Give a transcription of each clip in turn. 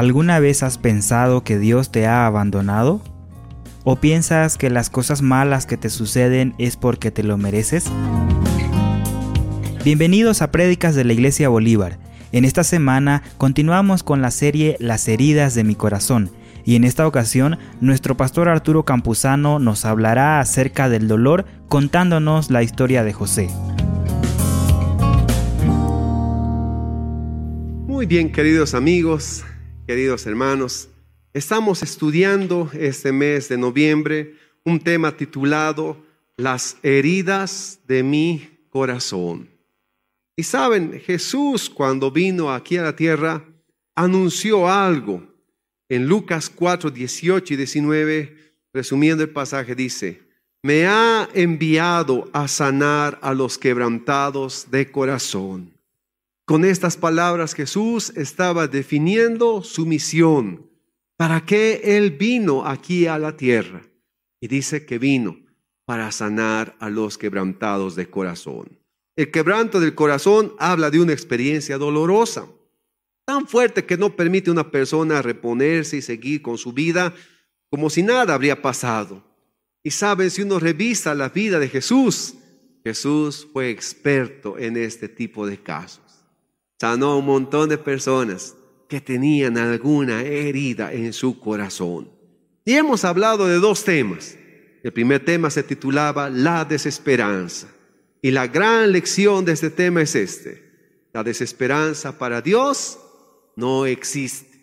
¿Alguna vez has pensado que Dios te ha abandonado? ¿O piensas que las cosas malas que te suceden es porque te lo mereces? Bienvenidos a Prédicas de la Iglesia Bolívar. En esta semana continuamos con la serie Las heridas de mi corazón y en esta ocasión nuestro pastor Arturo Campuzano nos hablará acerca del dolor contándonos la historia de José. Muy bien, queridos amigos, queridos hermanos, estamos estudiando este mes de noviembre un tema titulado Las heridas de mi corazón. Y saben, Jesús cuando vino aquí a la tierra anunció algo. En Lucas 4, 18 y 19, resumiendo el pasaje, dice, me ha enviado a sanar a los quebrantados de corazón con estas palabras Jesús estaba definiendo su misión, para qué Él vino aquí a la tierra. Y dice que vino para sanar a los quebrantados de corazón. El quebranto del corazón habla de una experiencia dolorosa, tan fuerte que no permite a una persona reponerse y seguir con su vida como si nada habría pasado. Y saben, si uno revisa la vida de Jesús, Jesús fue experto en este tipo de casos sanó a un montón de personas que tenían alguna herida en su corazón. Y hemos hablado de dos temas. El primer tema se titulaba La desesperanza. Y la gran lección de este tema es este. La desesperanza para Dios no existe,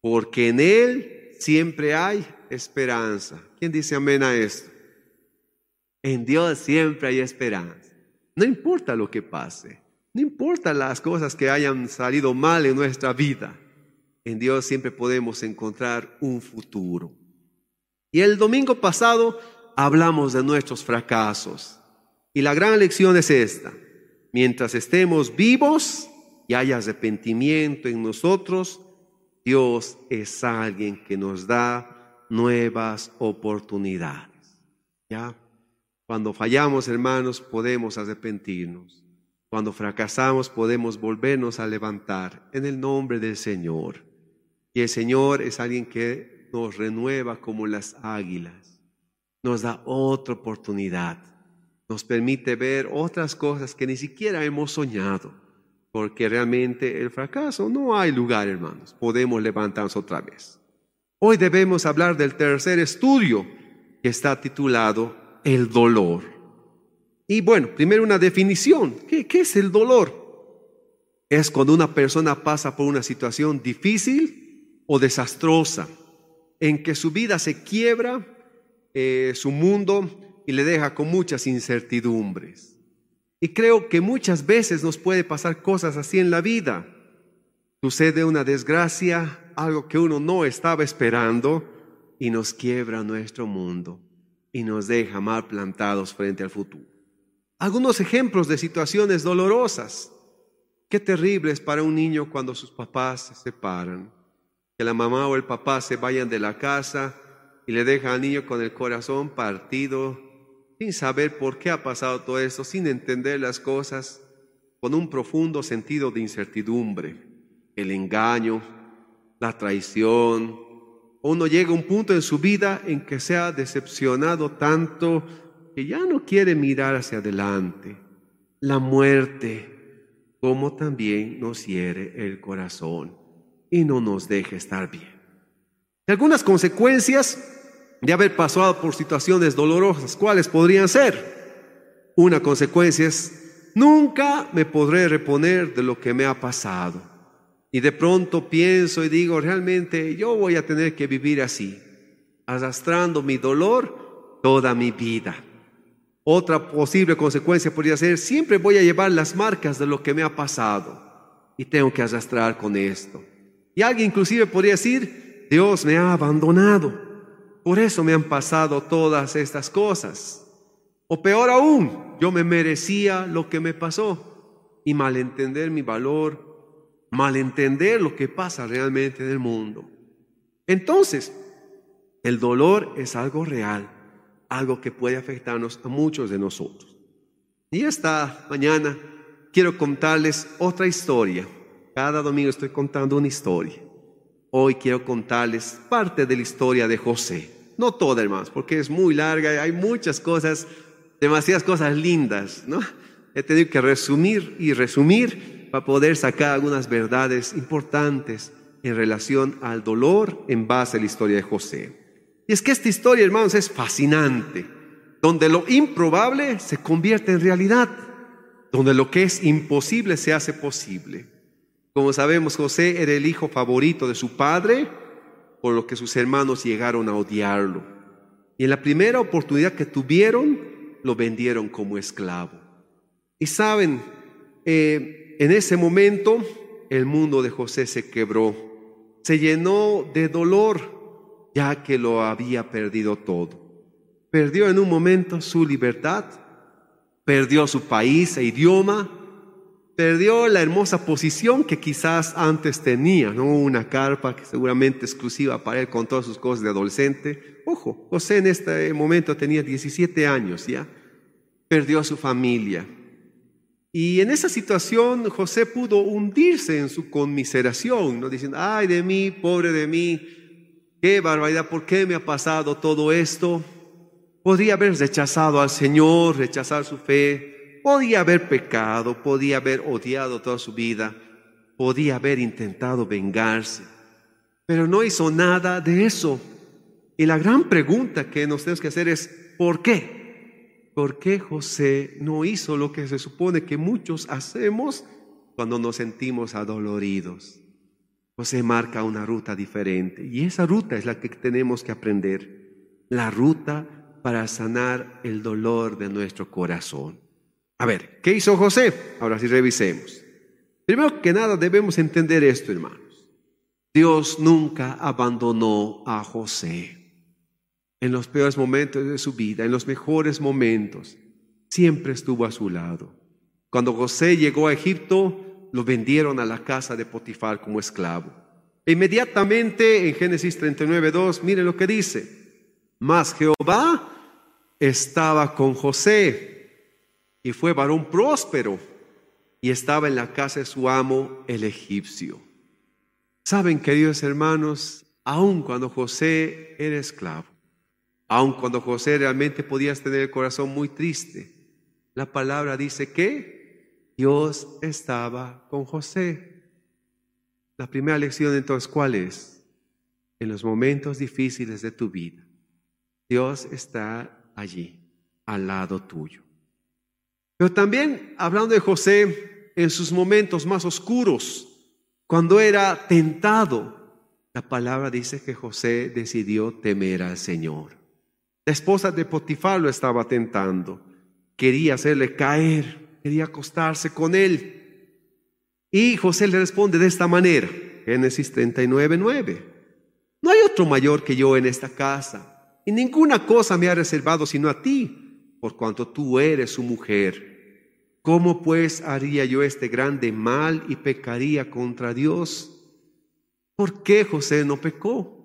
porque en Él siempre hay esperanza. ¿Quién dice amén a esto? En Dios siempre hay esperanza. No importa lo que pase. No importa las cosas que hayan salido mal en nuestra vida, en Dios siempre podemos encontrar un futuro. Y el domingo pasado hablamos de nuestros fracasos. Y la gran lección es esta. Mientras estemos vivos y haya arrepentimiento en nosotros, Dios es alguien que nos da nuevas oportunidades. ¿Ya? Cuando fallamos, hermanos, podemos arrepentirnos. Cuando fracasamos podemos volvernos a levantar en el nombre del Señor. Y el Señor es alguien que nos renueva como las águilas. Nos da otra oportunidad. Nos permite ver otras cosas que ni siquiera hemos soñado. Porque realmente el fracaso no hay lugar, hermanos. Podemos levantarnos otra vez. Hoy debemos hablar del tercer estudio que está titulado El dolor. Y bueno, primero una definición. ¿Qué, es el dolor? Es cuando una persona pasa por una situación difícil o desastrosa, en que su vida se quiebra, eh, su mundo, y le deja con muchas incertidumbres. Y creo que muchas veces nos puede pasar cosas así en la vida. Sucede una desgracia, algo que uno no estaba esperando, y nos quiebra nuestro mundo y nos deja mal plantados frente al futuro. Algunos ejemplos de situaciones dolorosas. Qué terrible es para un niño cuando sus papás se separan. Que la mamá o el papá se vayan de la casa y le deja al niño con el corazón partido, sin saber por qué ha pasado todo esto, sin entender las cosas, con un profundo sentido de incertidumbre. El engaño, la traición. Uno llega a un punto en su vida en que se ha decepcionado tanto que ya no quiere mirar hacia adelante, la muerte, como también nos hiere el corazón y no nos deje estar bien. algunas consecuencias de haber pasado por situaciones dolorosas, ¿cuáles podrían ser? Una consecuencia es, nunca me podré reponer de lo que me ha pasado. Y de pronto pienso y digo, realmente yo voy a tener que vivir así, arrastrando mi dolor toda mi vida. Otra posible consecuencia podría ser, siempre voy a llevar las marcas de lo que me ha pasado y tengo que arrastrar con esto. Y alguien inclusive podría decir, Dios me ha abandonado, por eso me han pasado todas estas cosas. O peor aún, yo me merecía lo que me pasó y malentender mi valor, malentender lo que pasa realmente en el mundo. Entonces, el dolor es algo real algo que puede afectarnos a muchos de nosotros. Y esta mañana quiero contarles otra historia. Cada domingo estoy contando una historia. hoy quiero contarles parte de la historia de José. No toda, hermanos, porque es muy larga y hay muchas cosas, demasiadas cosas lindas, ¿no? He tenido que resumir y resumir para poder sacar algunas verdades importantes en relación al dolor en base a la historia de José. Y es que esta historia, hermanos, es fascinante, donde lo improbable se convierte en realidad, donde lo que es imposible se hace posible. Como sabemos, José era el hijo favorito de su padre, por lo que sus hermanos llegaron a odiarlo. Y en la primera oportunidad que tuvieron, lo vendieron como esclavo. Y saben, eh, en ese momento el mundo de José se quebró, se llenó de dolor, ya que lo había perdido todo. Perdió en un momento su libertad, perdió su país e idioma, perdió la hermosa posición que quizás antes tenía, ¿no? Una carpa que seguramente exclusiva para él con todas sus cosas de adolescente. Ojo, José en este momento tenía 17 años ya. Perdió a su familia, y en esa situación José pudo hundirse en su conmiseración, ¿no? diciendo, ay de mí, pobre de mí, qué barbaridad, ¿por qué me ha pasado todo esto? Podría haber rechazado al Señor, rechazar su fe, podía haber pecado, podía haber odiado toda su vida, podía haber intentado vengarse, pero no hizo nada de eso. Y la gran pregunta que nos tenemos que hacer es, ¿por qué? ¿Por qué José no hizo lo que se supone que muchos hacemos cuando nos sentimos adoloridos? José marca una ruta diferente y esa ruta es la que tenemos que aprender, la ruta para sanar el dolor de nuestro corazón. A ver, ¿qué hizo José? Ahora sí revisemos. Primero que nada debemos entender esto, hermanos. Dios nunca abandonó a José en los peores momentos de su vida, en los mejores momentos, siempre estuvo a su lado. Cuando José llegó a Egipto, lo vendieron a la casa de Potifar como esclavo. E inmediatamente en Génesis 39, 2, miren lo que dice. Mas Jehová estaba con José y fue varón próspero y estaba en la casa de su amo el egipcio. Saben, queridos hermanos, aun cuando José era esclavo, Aun cuando José realmente podías tener el corazón muy triste, la palabra dice que Dios estaba con José. La primera lección entonces, ¿cuál es? En los momentos difíciles de tu vida, Dios está allí, al lado tuyo. Pero también hablando de José, en sus momentos más oscuros, cuando era tentado, la palabra dice que José decidió temer al Señor. La esposa de Potifar lo estaba tentando. Quería hacerle caer, quería acostarse con él. Y José le responde de esta manera, Génesis 39, 9. No hay otro mayor que yo en esta casa, y ninguna cosa me ha reservado sino a ti, por cuanto tú eres su mujer. ¿Cómo pues haría yo este grande mal y pecaría contra Dios? ¿Por qué José no pecó?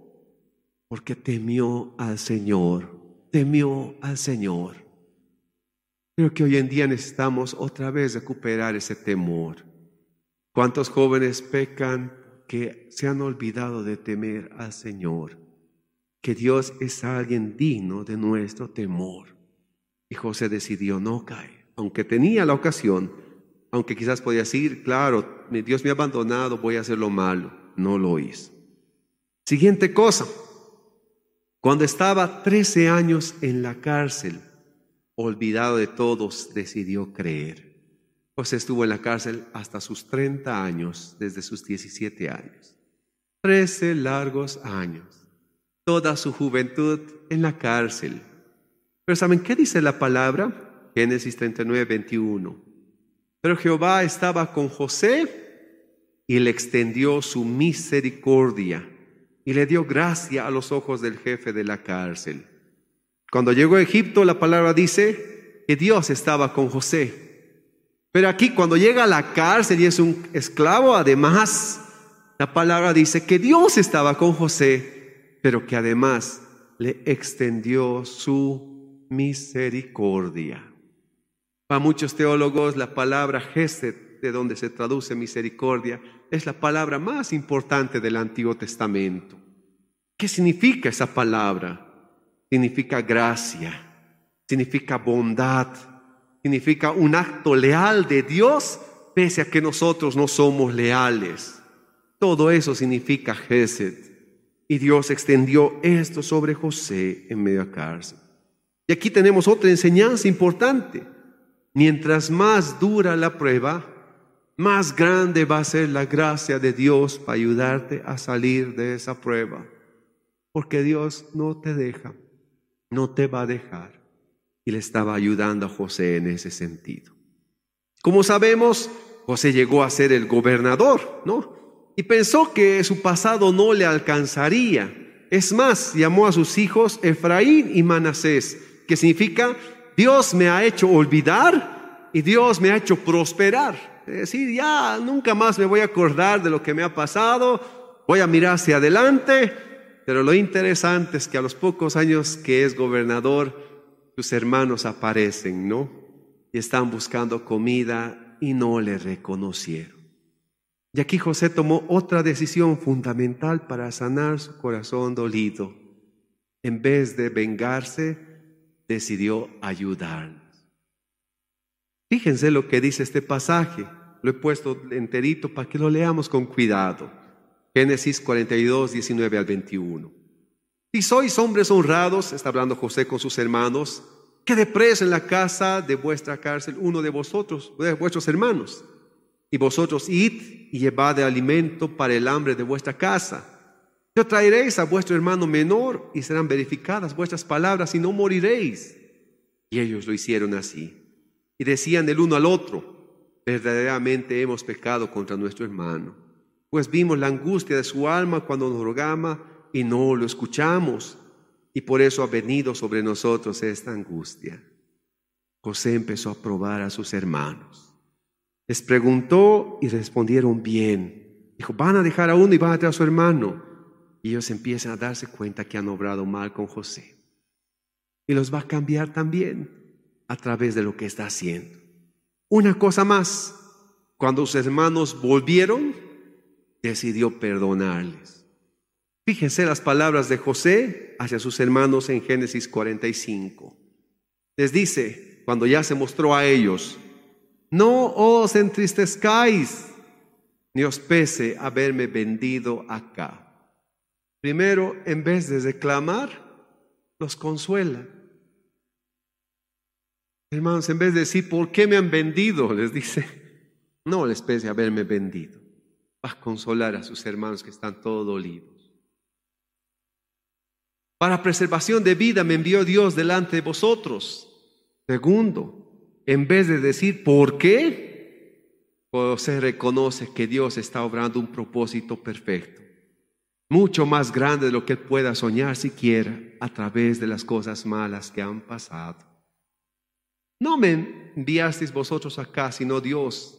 Porque temió al Señor temió al Señor. Creo que hoy en día necesitamos otra vez recuperar ese temor. ¿Cuántos jóvenes pecan que se han olvidado de temer al Señor? Que Dios es alguien digno de nuestro temor. Y José decidió no caer, aunque tenía la ocasión, aunque quizás podía decir, claro, Dios me ha abandonado, voy a hacer lo malo. No lo hizo. Siguiente cosa, cuando estaba 13 años en la cárcel, olvidado de todos, decidió creer. José estuvo en la cárcel hasta sus 30 años, desde sus 17 años. 13 largos años. Toda su juventud en la cárcel. Pero ¿saben qué dice la palabra? Génesis 39, 21. Pero Jehová estaba con José y le extendió su misericordia y le dio gracia a los ojos del jefe de la cárcel. Cuando llegó a Egipto, la palabra dice que Dios estaba con José. Pero aquí cuando llega a la cárcel y es un esclavo, además, la palabra dice que Dios estaba con José, pero que además le extendió su misericordia. Para muchos teólogos, la palabra Gesed de donde se traduce misericordia, es la palabra más importante del Antiguo Testamento. ¿Qué significa esa palabra? Significa gracia, significa bondad, significa un acto leal de Dios pese a que nosotros no somos leales. Todo eso significa Gesed. Y Dios extendió esto sobre José en medio de cárcel. Y aquí tenemos otra enseñanza importante. Mientras más dura la prueba, más grande va a ser la gracia de Dios para ayudarte a salir de esa prueba. Porque Dios no te deja, no te va a dejar. Y le estaba ayudando a José en ese sentido. Como sabemos, José llegó a ser el gobernador, ¿no? Y pensó que su pasado no le alcanzaría. Es más, llamó a sus hijos Efraín y Manasés, que significa Dios me ha hecho olvidar y Dios me ha hecho prosperar. Es decir, ya nunca más me voy a acordar de lo que me ha pasado, voy a mirar hacia adelante, pero lo interesante es que a los pocos años que es gobernador, sus hermanos aparecen, ¿no? Y están buscando comida y no le reconocieron. Y aquí José tomó otra decisión fundamental para sanar su corazón dolido. En vez de vengarse, decidió ayudarlos. Fíjense lo que dice este pasaje. Lo he puesto enterito para que lo leamos con cuidado. Génesis 42, 19 al 21. Si sois hombres honrados, está hablando José con sus hermanos, Quede preso en la casa de vuestra cárcel uno de vosotros, de vuestros hermanos. Y vosotros id y llevad de alimento para el hambre de vuestra casa. Yo traeréis a vuestro hermano menor y serán verificadas vuestras palabras y no moriréis. Y ellos lo hicieron así. Y decían el uno al otro, verdaderamente hemos pecado contra nuestro hermano, pues vimos la angustia de su alma cuando nos rogaba y no lo escuchamos y por eso ha venido sobre nosotros esta angustia. José empezó a probar a sus hermanos. Les preguntó y respondieron bien. Dijo, van a dejar a uno y van a traer a su hermano. Y ellos empiezan a darse cuenta que han obrado mal con José. Y los va a cambiar también a través de lo que está haciendo. Una cosa más, cuando sus hermanos volvieron, decidió perdonarles. Fíjense las palabras de José hacia sus hermanos en Génesis 45. Les dice, cuando ya se mostró a ellos, no os entristezcáis, ni os pese haberme vendido acá. Primero, en vez de reclamar, los consuela. Hermanos, en vez de decir, ¿por qué me han vendido? Les dice, no les pese haberme vendido. Consolar a sus hermanos que están todos dolidos. Para preservación de vida me envió Dios delante de vosotros. Segundo, en vez de decir ¿por qué? José reconoce que Dios está obrando un propósito perfecto, mucho más grande de lo que él pueda soñar siquiera a través de las cosas malas que han pasado. No me enviasteis vosotros acá, sino Dios.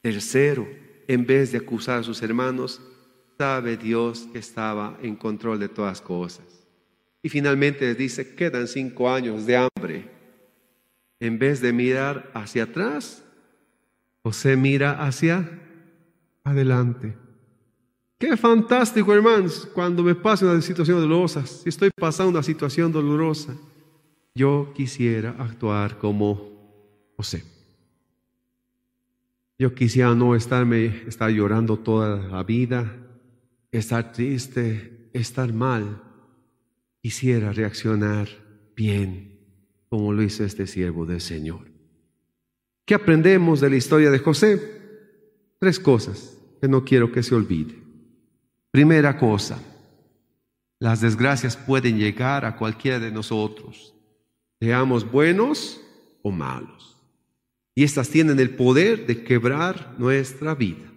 Tercero, en vez de acusar a sus hermanos, sabe Dios que estaba en control de todas cosas. Y finalmente les dice, quedan cinco años de hambre. En vez de mirar hacia atrás, José mira hacia adelante. Qué fantástico, hermanos, cuando me pasa una situación dolorosa, si estoy pasando una situación dolorosa, yo quisiera actuar como José. Yo quisiera no estarme, estar llorando toda la vida, estar triste, estar mal quisiera reaccionar bien como lo hizo este siervo del Señor. ¿Qué aprendemos de la historia de José? Tres cosas que no quiero que se olvide. Primera cosa, las desgracias pueden llegar a cualquiera de nosotros, seamos buenos o malos. Y estas tienen el poder de quebrar nuestra vida.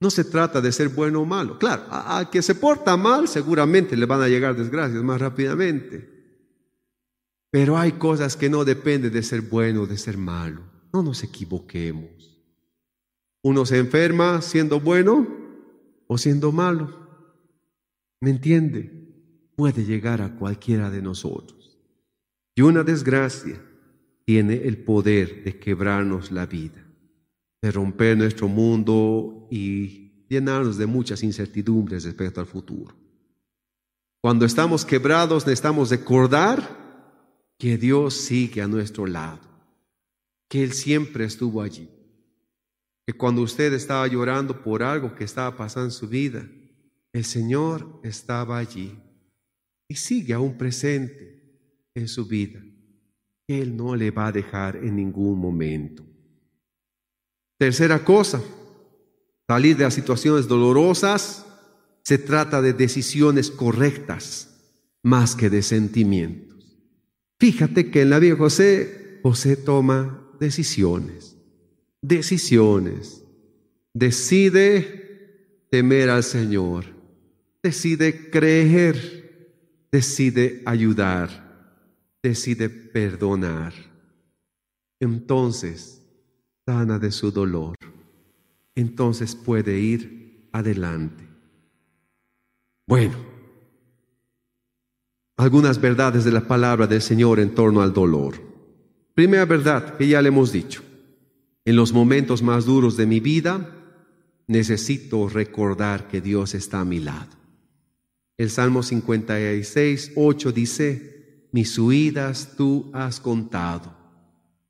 No se trata de ser bueno o malo. Claro, al que se porta mal seguramente le van a llegar desgracias más rápidamente. Pero hay cosas que no dependen de ser bueno o de ser malo. No nos equivoquemos. Uno se enferma siendo bueno o siendo malo. ¿Me entiende? Puede llegar a cualquiera de nosotros. Y una desgracia tiene el poder de quebrarnos la vida. de romper nuestro mundo y llenarnos de muchas incertidumbres respecto al futuro. Cuando estamos quebrados necesitamos recordar que Dios sigue a nuestro lado, que Él siempre estuvo allí, que cuando usted estaba llorando por algo que estaba pasando en su vida, el Señor estaba allí y sigue aún presente en su vida. Él no le va a dejar en ningún momento. Tercera cosa, salir de las situaciones dolorosas se trata de decisiones correctas más que de sentimientos. Fíjate que en la vida de José, José toma decisiones, decisiones. Decide temer al Señor, decide creer, decide ayudar, decide perdonar. Entonces, sana de su dolor. Entonces puede ir adelante. Bueno, algunas verdades de la palabra del Señor en torno al dolor. Primera verdad que ya le hemos dicho. En los momentos más duros de mi vida, necesito recordar que Dios está a mi lado. El Salmo 56, 8 dice, mis huidas tú has contado.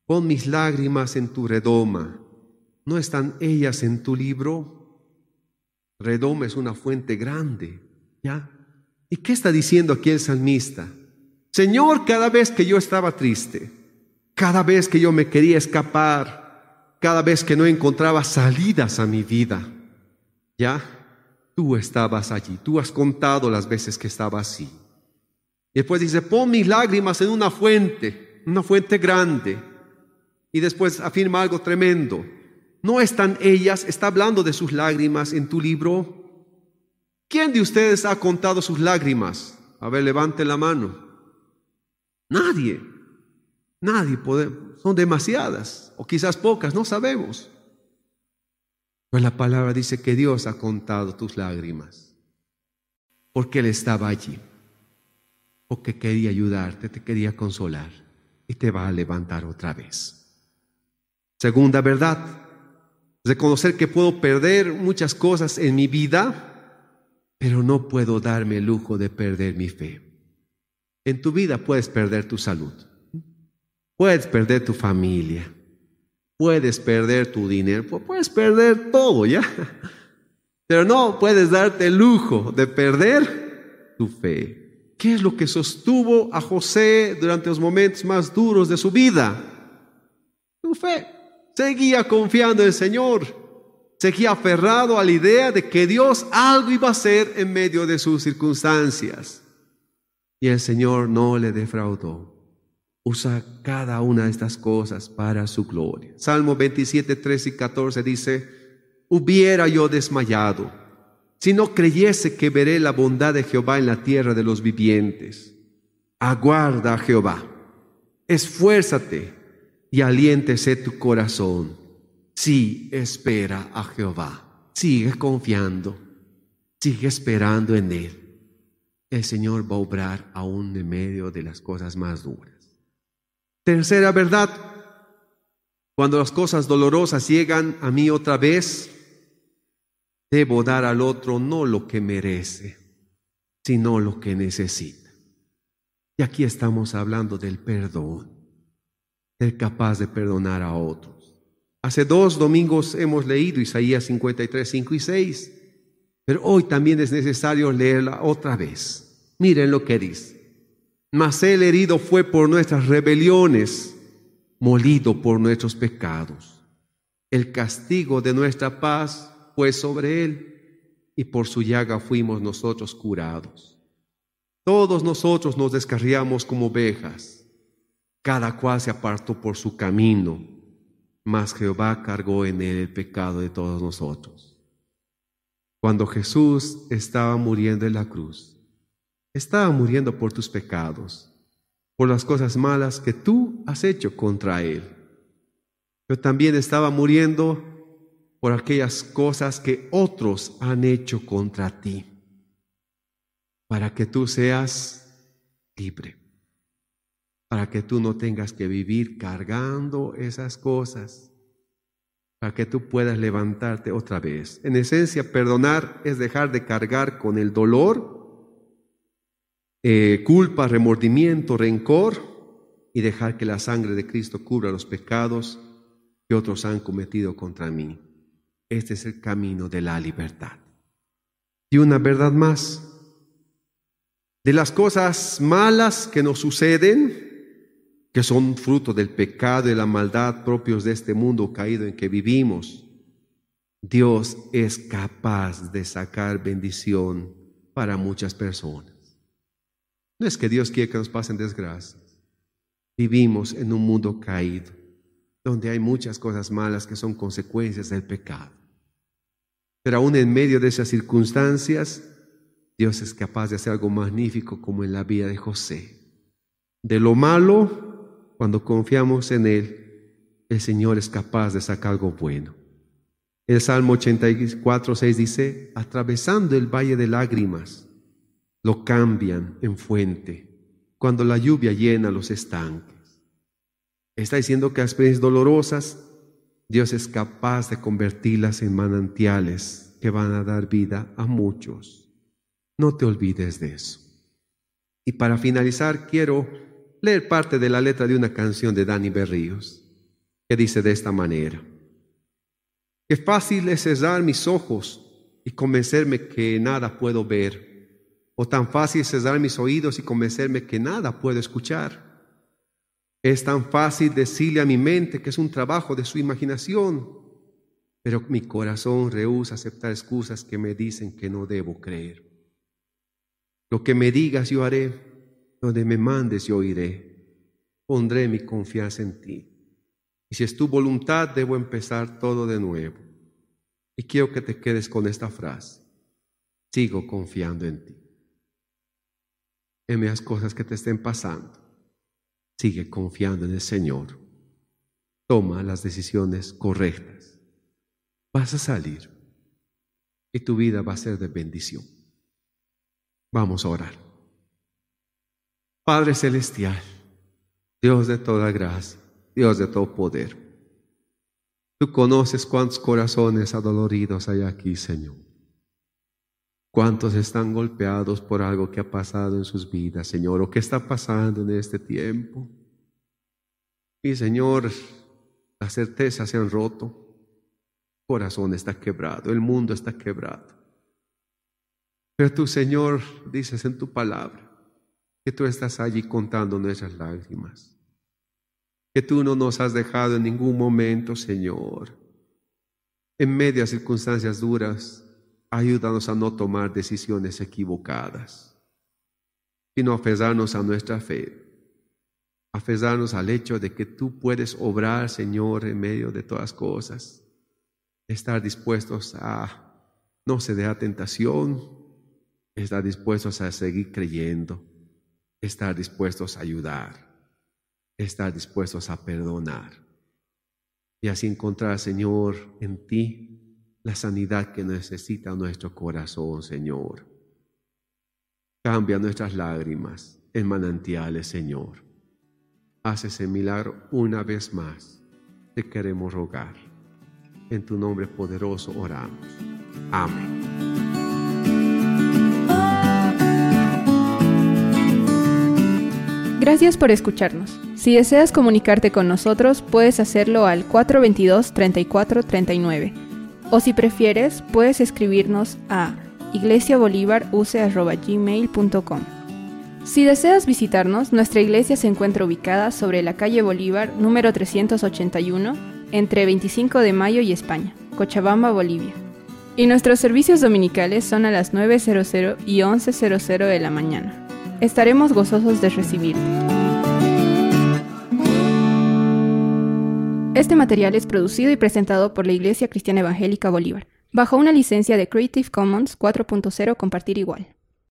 Pon mis lágrimas en tu redoma. ¿No están ellas en tu libro? Redoma es una fuente grande, ¿ya? ¿Y qué está diciendo aquí el salmista? Señor, cada vez que yo estaba triste, cada vez que yo me quería escapar, cada vez que no encontraba salidas a mi vida, ¿ya? Tú estabas allí, tú has contado las veces que estaba así. Y después dice, pon mis lágrimas en una fuente, una fuente grande. Y después afirma algo tremendo. ¿No están ellas, está hablando de sus lágrimas en tu libro? ¿Quién de ustedes ha contado sus lágrimas? A ver, levante la mano. Nadie. Nadie puede. Son demasiadas, o quizás pocas, no sabemos. Pues la palabra dice que Dios ha contado tus lágrimas, porque Él estaba allí, porque quería ayudarte, te quería consolar y te va a levantar otra vez. Segunda verdad, reconocer que puedo perder muchas cosas en mi vida, pero no puedo darme el lujo de perder mi fe. En tu vida puedes perder tu salud, puedes perder tu familia, puedes perder tu dinero, puedes perder todo, ¿ya? Pero no puedes darte el lujo de perder tu fe. ¿Qué es lo que sostuvo a José durante los momentos más duros de su vida? Tu fe. Seguía confiando en el Señor. Seguía aferrado a la idea de que Dios algo iba a hacer en medio de sus circunstancias. Y el Señor no le defraudó. Usa cada una de estas cosas para su gloria. Salmo 27, 13 y 14 dice, hubiera yo desmayado si no creyese que veré la bondad de Jehová en la tierra de los vivientes. Aguarda a Jehová, esfuérzate y aliéntese tu corazón. Sí, espera a Jehová. Sigue confiando. Sigue esperando en Él. El Señor va a obrar aún en medio de las cosas más duras. Tercera verdad. Cuando las cosas dolorosas llegan a mí otra vez, debo dar al otro no lo que merece, sino lo que necesita. Y aquí estamos hablando del perdón ser capaz de perdonar a otros. Hace dos domingos hemos leído Isaías 53, 5 y 6, pero hoy también es necesario leerla otra vez. Miren lo que dice. Mas el herido fue por nuestras rebeliones, molido por nuestros pecados. El castigo de nuestra paz fue sobre él, y por su llaga fuimos nosotros curados. Todos nosotros nos descarriamos como ovejas cada cual se apartó por su camino, mas Jehová cargó en él el pecado de todos nosotros. Cuando Jesús estaba muriendo en la cruz, estaba muriendo por tus pecados, por las cosas malas que tú has hecho contra Él. Pero también estaba muriendo por aquellas cosas que otros han hecho contra ti, para que tú seas libre para que tú no tengas que vivir cargando esas cosas. para que tú puedas levantarte otra vez. En esencia, perdonar es dejar de cargar con el dolor, eh, culpa, remordimiento, rencor y dejar que la sangre de Cristo cubra los pecados que otros han cometido contra mí. Este es el camino de la libertad. Y una verdad más, de las cosas malas que nos suceden, que son fruto del pecado y la maldad propios de este mundo caído en que vivimos, Dios es capaz de sacar bendición para muchas personas. No es que Dios quiere que nos pasen desgracias. Vivimos en un mundo caído, donde hay muchas cosas malas que son consecuencias del pecado. Pero aún en medio de esas circunstancias, Dios es capaz de hacer algo magnífico como en la vida de José. De lo malo cuando confiamos en Él, el Señor es capaz de sacar algo bueno. El Salmo 84, 6 dice, atravesando el valle de lágrimas, lo cambian en fuente, cuando la lluvia llena los estanques. Está diciendo que las experiencias dolorosas, Dios es capaz de convertirlas en manantiales que van a dar vida a muchos. No te olvides de eso. Y para finalizar, quiero leer parte de la letra de una canción de Dani Berríos, que dice de esta manera, Qué fácil es cerrar mis ojos y convencerme que nada puedo ver, o tan fácil cerrar mis oídos y convencerme que nada puedo escuchar. Es tan fácil decirle a mi mente que es un trabajo de su imaginación, pero mi corazón rehúsa aceptar excusas que me dicen que no debo creer. Lo que me digas yo haré, donde me mandes yo iré. Pondré mi confianza en ti. Y si es tu voluntad, debo empezar todo de nuevo. Y quiero que te quedes con esta frase. Sigo confiando en ti. En las cosas que te estén pasando, sigue confiando en el Señor. Toma las decisiones correctas. Vas a salir y tu vida va a ser de bendición. Vamos a orar. Padre Celestial, Dios de toda gracia, Dios de todo poder. Tú conoces cuántos corazones adoloridos hay aquí, Señor. Cuántos están golpeados por algo que ha pasado en sus vidas, Señor, o que está pasando en este tiempo. Y Señor, las certezas se han roto, el corazón está quebrado, el mundo está quebrado. Pero tú, Señor, dices en tu palabra, que tú estás allí contando nuestras lágrimas, que tú no nos has dejado en ningún momento, Señor. En medio de circunstancias duras, ayúdanos a no tomar decisiones equivocadas, sino aferrarnos a nuestra fe, aferrarnos al hecho de que tú puedes obrar, Señor, en medio de todas cosas, estar dispuestos a no ceder a tentación, estar dispuestos a seguir creyendo estar dispuestos a ayudar, estar dispuestos a perdonar y así encontrar, Señor, en ti la sanidad que necesita nuestro corazón, Señor. Cambia nuestras lágrimas en manantiales, Señor. Haz ese milagro una vez más. Te queremos rogar. En tu nombre poderoso oramos. Amén. Gracias por escucharnos. Si deseas comunicarte con nosotros, puedes hacerlo al 422-3439. O si prefieres, puedes escribirnos a iglesiabolivaruse.gmail.com. Si deseas visitarnos, nuestra iglesia se encuentra ubicada sobre la calle Bolívar número 381, entre 25 de mayo y España, Cochabamba, Bolivia. Y nuestros servicios dominicales son a las 9.00 y 11.00 de la mañana. Estaremos gozosos de recibirte. Este material es producido y presentado por la Iglesia Cristiana Evangélica Bolívar, bajo una licencia de Creative Commons 4.0 Compartir Igual.